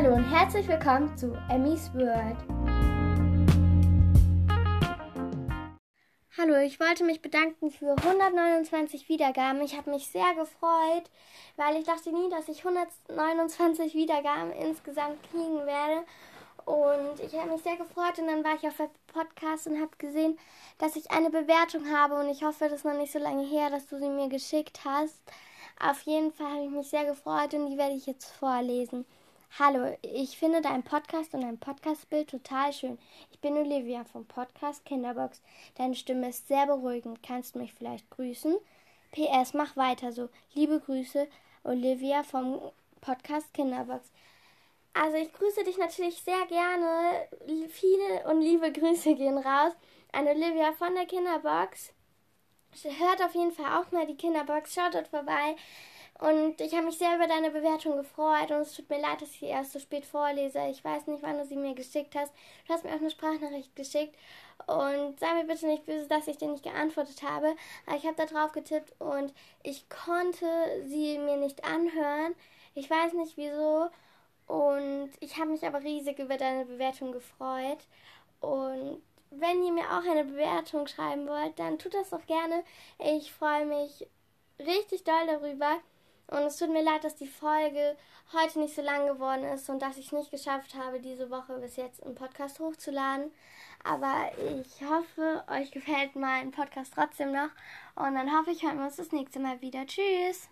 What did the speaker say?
Hallo und herzlich willkommen zu Emmys World. Hallo, ich wollte mich bedanken für 129 Wiedergaben. Ich habe mich sehr gefreut, weil ich dachte nie, dass ich 129 Wiedergaben insgesamt kriegen werde. Und ich habe mich sehr gefreut und dann war ich auf der Podcast und habe gesehen, dass ich eine Bewertung habe und ich hoffe, das ist noch nicht so lange her, dass du sie mir geschickt hast. Auf jeden Fall habe ich mich sehr gefreut und die werde ich jetzt vorlesen. Hallo, ich finde deinen Podcast und dein Podcastbild total schön. Ich bin Olivia vom Podcast Kinderbox. Deine Stimme ist sehr beruhigend. Kannst du mich vielleicht grüßen? PS, mach weiter so. Liebe Grüße, Olivia vom Podcast Kinderbox. Also ich grüße dich natürlich sehr gerne. Viele und liebe Grüße gehen raus an Olivia von der Kinderbox. Hört auf jeden Fall auch mal die Kinderbox, schaut dort vorbei. Und ich habe mich sehr über deine Bewertung gefreut und es tut mir leid, dass ich sie erst so spät vorlese. Ich weiß nicht, wann du sie mir geschickt hast. Du hast mir auch eine Sprachnachricht geschickt und sei mir bitte nicht böse, dass ich dir nicht geantwortet habe. Aber ich habe da drauf getippt und ich konnte sie mir nicht anhören. Ich weiß nicht wieso. Und ich habe mich aber riesig über deine Bewertung gefreut. Und wenn ihr mir auch eine Bewertung schreiben wollt, dann tut das doch gerne. Ich freue mich richtig doll darüber. Und es tut mir leid, dass die Folge heute nicht so lang geworden ist und dass ich es nicht geschafft habe, diese Woche bis jetzt einen Podcast hochzuladen. Aber ich hoffe, euch gefällt mein Podcast trotzdem noch. Und dann hoffe ich, hören wir uns das nächste Mal wieder. Tschüss!